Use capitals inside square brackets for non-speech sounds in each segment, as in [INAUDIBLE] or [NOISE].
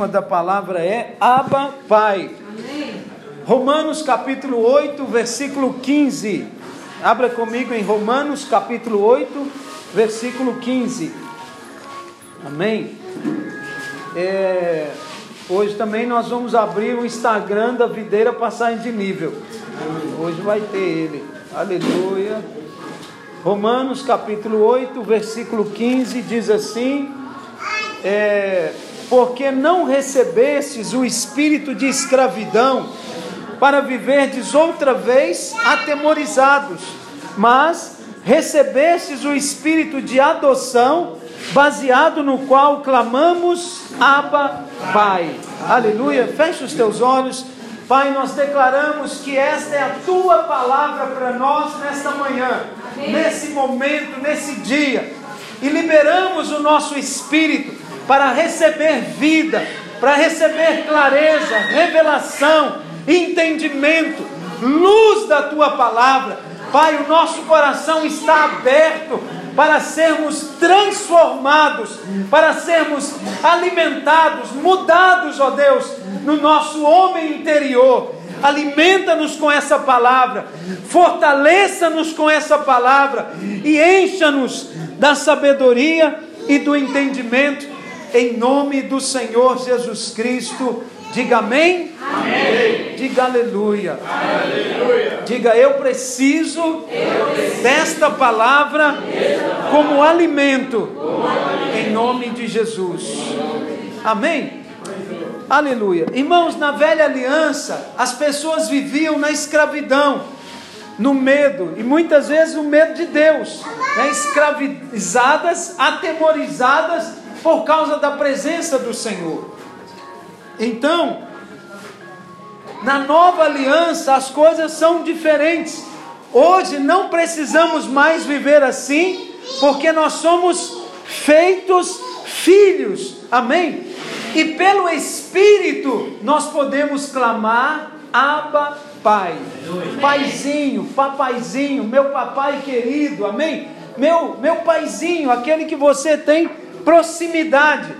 tema da palavra é Abba Pai. Amém. Romanos capítulo 8, versículo 15. Abra comigo em Romanos capítulo 8, versículo 15. Amém. É, hoje também nós vamos abrir o Instagram da Videira Passagem de Nível. Hoje vai ter ele. Aleluia. Romanos capítulo 8, versículo 15 diz assim: é, Porque não recebestes o espírito de escravidão para viverdes outra vez atemorizados, mas recebestes o espírito de adoção, baseado no qual clamamos Abba, Pai. Aleluia. Feche os teus olhos. Pai, nós declaramos que esta é a tua palavra para nós nesta manhã, nesse momento, nesse dia, e liberamos o nosso espírito para receber vida, para receber clareza, revelação, entendimento, luz da tua palavra. Pai, o nosso coração está aberto para sermos transformados, para sermos alimentados, mudados, ó Deus, no nosso homem interior. Alimenta-nos com essa palavra, fortaleça-nos com essa palavra e encha-nos da sabedoria e do entendimento, em nome do Senhor Jesus Cristo. Diga amém. amém. Diga aleluia. aleluia. Diga eu preciso, eu preciso desta palavra como alimento, como alimento, em nome de Jesus. Amém. Aleluia. Irmãos, na velha aliança, as pessoas viviam na escravidão, no medo, e muitas vezes o medo de Deus, né? escravizadas, atemorizadas por causa da presença do Senhor. Então, na nova aliança as coisas são diferentes. Hoje não precisamos mais viver assim, porque nós somos feitos filhos. Amém? E pelo Espírito nós podemos clamar Abba Pai. Paizinho, papaizinho, meu papai querido. Amém? Meu meu paizinho, aquele que você tem proximidade.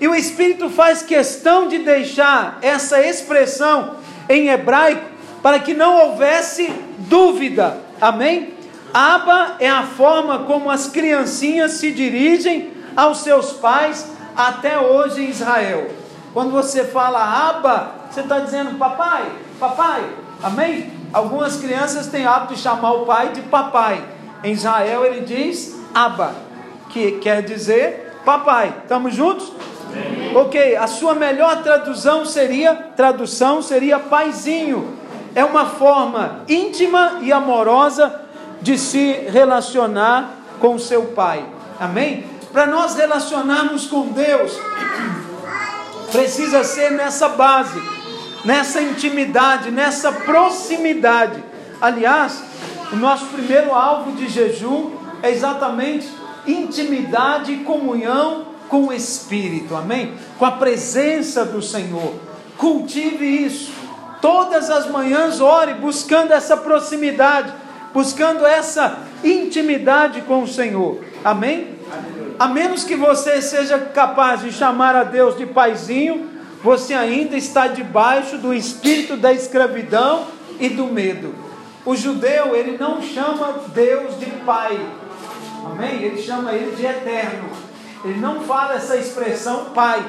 E o Espírito faz questão de deixar essa expressão em hebraico para que não houvesse dúvida. Amém? Aba é a forma como as criancinhas se dirigem aos seus pais até hoje em Israel. Quando você fala aba, você está dizendo papai, papai. Amém? Algumas crianças têm hábito de chamar o pai de papai. Em Israel ele diz aba, que quer dizer papai. Estamos juntos? Ok, a sua melhor tradução seria tradução seria paizinho. É uma forma íntima e amorosa de se relacionar com seu pai. Amém? Para nós relacionarmos com Deus, precisa ser nessa base, nessa intimidade, nessa proximidade. Aliás, o nosso primeiro alvo de jejum é exatamente intimidade e comunhão com o Espírito, amém? Com a presença do Senhor. Cultive isso. Todas as manhãs ore buscando essa proximidade, buscando essa intimidade com o Senhor. Amém? A menos que você seja capaz de chamar a Deus de paizinho, você ainda está debaixo do espírito da escravidão e do medo. O judeu, ele não chama Deus de pai. Amém? Ele chama ele de eterno. Ele não fala essa expressão pai.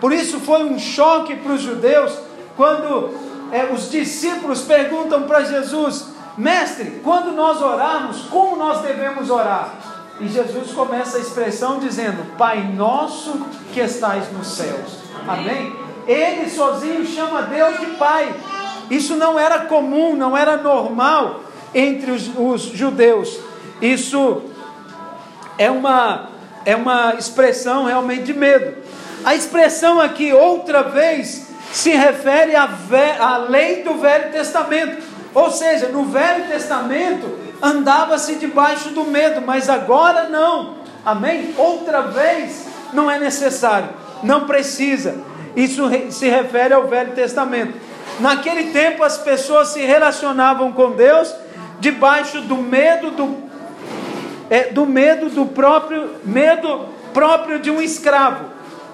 Por isso foi um choque para os judeus quando é, os discípulos perguntam para Jesus: Mestre, quando nós orarmos, como nós devemos orar? E Jesus começa a expressão dizendo: Pai nosso que estais nos céus. Amém? Ele sozinho chama Deus de Pai. Isso não era comum, não era normal entre os, os judeus. Isso é uma é uma expressão realmente de medo. A expressão aqui, outra vez, se refere à, à lei do Velho Testamento. Ou seja, no Velho Testamento andava-se debaixo do medo, mas agora não. Amém? Outra vez não é necessário, não precisa. Isso se refere ao Velho Testamento. Naquele tempo as pessoas se relacionavam com Deus debaixo do medo do é, do medo do próprio medo próprio de um escravo.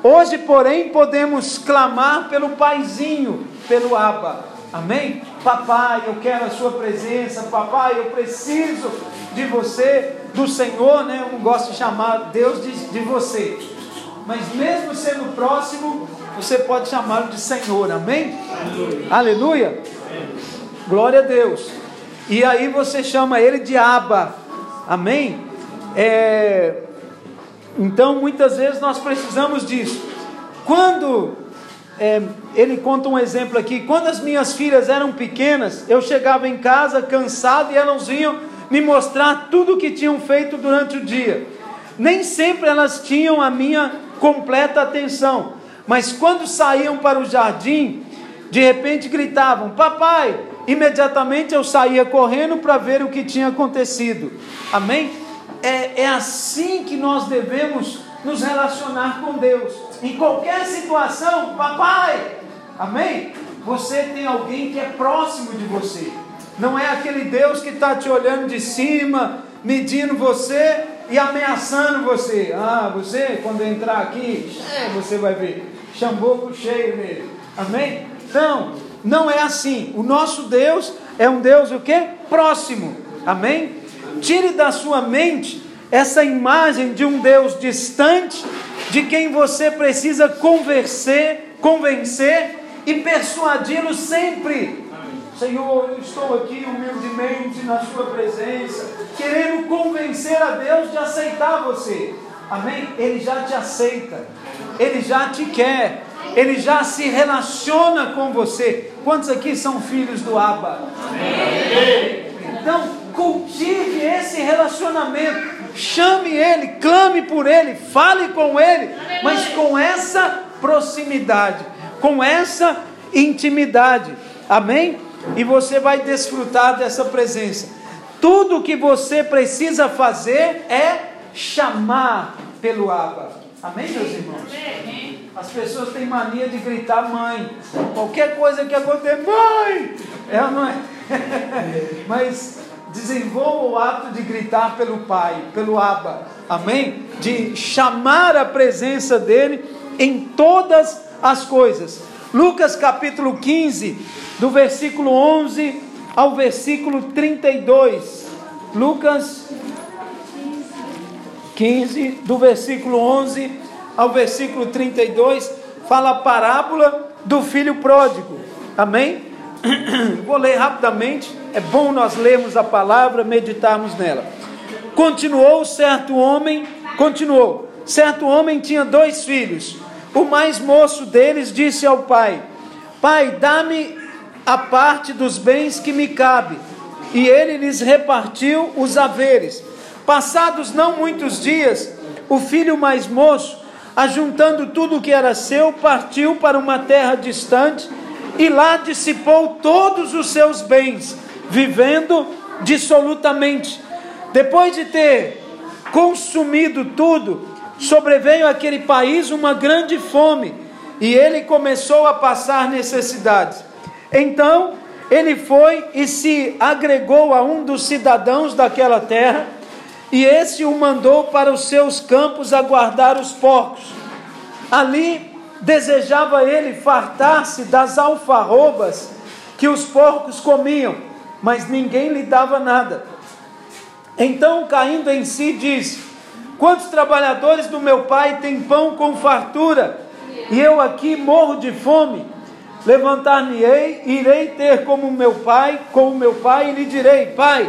Hoje, porém, podemos clamar pelo paizinho, pelo Abba. Amém? Papai, eu quero a sua presença. Papai, eu preciso de você, do Senhor, né? Eu não gosto de chamar Deus de, de você. Mas mesmo sendo próximo, você pode chamá-lo de Senhor. Amém? Aleluia. Glória a Deus. E aí você chama ele de Abba. Amém? É, então, muitas vezes nós precisamos disso. Quando é, ele conta um exemplo aqui, quando as minhas filhas eram pequenas, eu chegava em casa cansado e elas vinham me mostrar tudo o que tinham feito durante o dia. Nem sempre elas tinham a minha completa atenção, mas quando saíam para o jardim, de repente gritavam: Papai! Imediatamente eu saía correndo para ver o que tinha acontecido. Amém? é, é assim que nós devemos nos relacionar com Deus. Em qualquer situação, papai, amém? Você tem alguém que é próximo de você. Não é aquele Deus que está te olhando de cima, medindo você e ameaçando você. Ah, você, quando entrar aqui, é, você vai ver. Chamboco cheio nele. Amém? Então, não é assim. O nosso Deus é um Deus o quê? Próximo. Amém? Tire da sua mente essa imagem de um Deus distante, de quem você precisa convencer, convencer e persuadi-lo sempre. Senhor, eu estou aqui humildemente na Sua presença, querendo convencer a Deus de aceitar você. Amém? Ele já te aceita, ele já te quer, ele já se relaciona com você. Quantos aqui são filhos do Abba? Então, cultive esse relacionamento. Chame ele, clame por ele, fale com ele, mas com essa proximidade, com essa intimidade. Amém? E você vai desfrutar dessa presença. Tudo o que você precisa fazer é chamar pelo Abba. Amém, meus irmãos? As pessoas têm mania de gritar mãe. Qualquer coisa que aconteça, mãe! É não é? [LAUGHS] Mas desenvolva o ato de gritar pelo Pai, pelo Abba, amém? De chamar a presença dele em todas as coisas. Lucas capítulo 15, do versículo 11 ao versículo 32. Lucas 15, do versículo 11 ao versículo 32, fala a parábola do filho pródigo. Amém? Vou ler rapidamente é bom nós lermos a palavra, meditarmos nela. Continuou certo homem, continuou. Certo homem tinha dois filhos. O mais moço deles disse ao pai: Pai, dá-me a parte dos bens que me cabe. E ele lhes repartiu os haveres. Passados não muitos dias, o filho mais moço, ajuntando tudo o que era seu, partiu para uma terra distante e lá dissipou todos os seus bens vivendo dissolutamente. Depois de ter consumido tudo, sobreveio àquele país uma grande fome e ele começou a passar necessidades. Então ele foi e se agregou a um dos cidadãos daquela terra, e esse o mandou para os seus campos a guardar os porcos. Ali desejava ele fartar-se das alfarrobas que os porcos comiam mas ninguém lhe dava nada. Então, caindo em si, disse: Quantos trabalhadores do meu pai têm pão com fartura, e eu aqui morro de fome? Levantar-me-ei, irei ter como meu pai, com o meu pai, e lhe direi: Pai,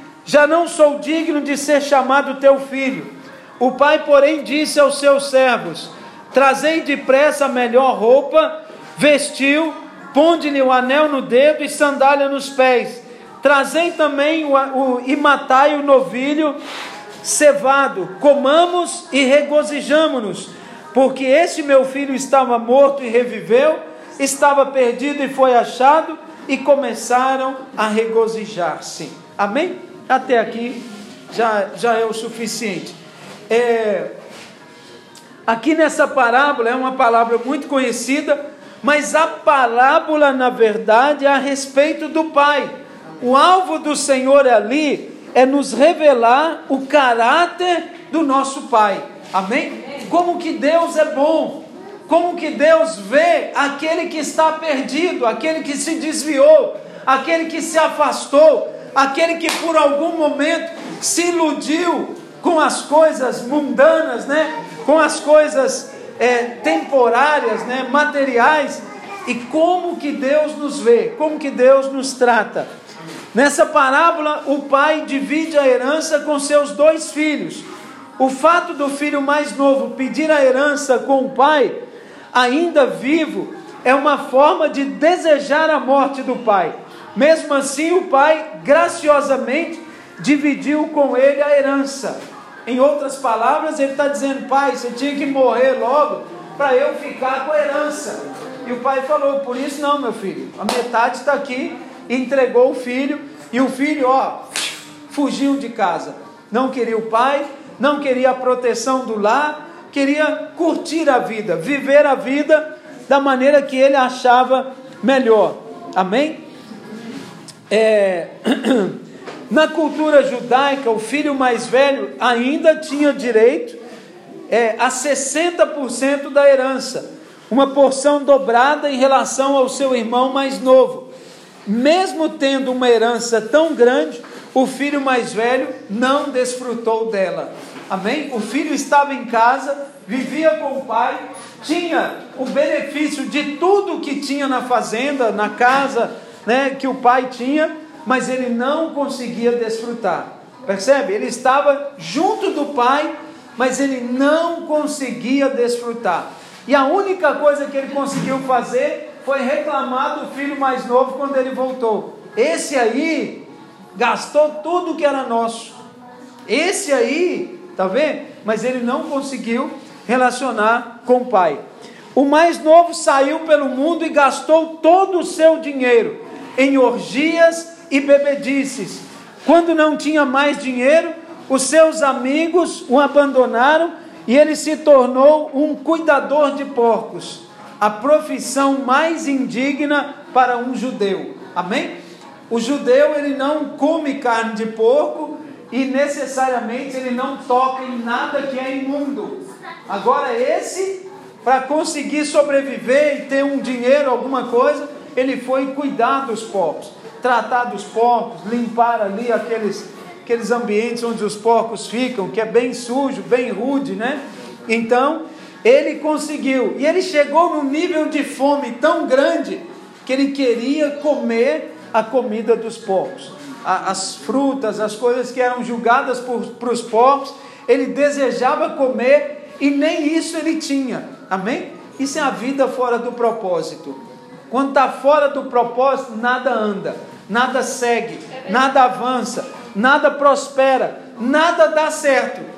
já não sou digno de ser chamado teu filho. O pai, porém, disse aos seus servos: Trazei depressa a melhor roupa, vestiu, ponde-lhe o anel no dedo e sandália nos pés Trazei também o, o, e matai o novilho cevado, comamos e regozijamo-nos, porque este meu filho estava morto e reviveu, estava perdido e foi achado, e começaram a regozijar-se. Amém? Até aqui já, já é o suficiente. É, aqui nessa parábola é uma palavra muito conhecida, mas a parábola, na verdade, é a respeito do Pai. O alvo do Senhor ali é nos revelar o caráter do nosso Pai. Amém? Como que Deus é bom, como que Deus vê aquele que está perdido, aquele que se desviou, aquele que se afastou, aquele que por algum momento se iludiu com as coisas mundanas, né? com as coisas é, temporárias, né? materiais, e como que Deus nos vê, como que Deus nos trata. Nessa parábola, o pai divide a herança com seus dois filhos. O fato do filho mais novo pedir a herança com o pai, ainda vivo, é uma forma de desejar a morte do pai. Mesmo assim, o pai graciosamente dividiu com ele a herança. Em outras palavras, ele está dizendo: Pai, você tinha que morrer logo para eu ficar com a herança. E o pai falou: Por isso, não, meu filho, a metade está aqui. Entregou o filho, e o filho, ó, fugiu de casa. Não queria o pai, não queria a proteção do lar, queria curtir a vida, viver a vida da maneira que ele achava melhor. Amém? É. [CLEARS THROAT] Na cultura judaica, o filho mais velho ainda tinha direito é, a 60% da herança, uma porção dobrada em relação ao seu irmão mais novo. Mesmo tendo uma herança tão grande, o filho mais velho não desfrutou dela. Amém? O filho estava em casa, vivia com o pai, tinha o benefício de tudo que tinha na fazenda, na casa, né, que o pai tinha, mas ele não conseguia desfrutar. Percebe? Ele estava junto do pai, mas ele não conseguia desfrutar. E a única coisa que ele conseguiu fazer foi reclamar do filho mais novo quando ele voltou. Esse aí gastou tudo que era nosso. Esse aí, tá vendo? Mas ele não conseguiu relacionar com o pai. O mais novo saiu pelo mundo e gastou todo o seu dinheiro em orgias e bebedices. Quando não tinha mais dinheiro, os seus amigos o abandonaram e ele se tornou um cuidador de porcos, a profissão mais indigna para um judeu. Amém? O judeu ele não come carne de porco e necessariamente ele não toca em nada que é imundo. Agora esse para conseguir sobreviver e ter um dinheiro, alguma coisa, ele foi cuidar dos porcos tratar dos porcos, limpar ali aqueles, aqueles ambientes onde os porcos ficam, que é bem sujo, bem rude, né? Então, ele conseguiu, e ele chegou num nível de fome tão grande que ele queria comer a comida dos porcos, as frutas, as coisas que eram julgadas para os porcos, ele desejava comer e nem isso ele tinha, amém? Isso é a vida fora do propósito. Quando está fora do propósito, nada anda nada segue, nada avança, nada prospera, nada dá certo.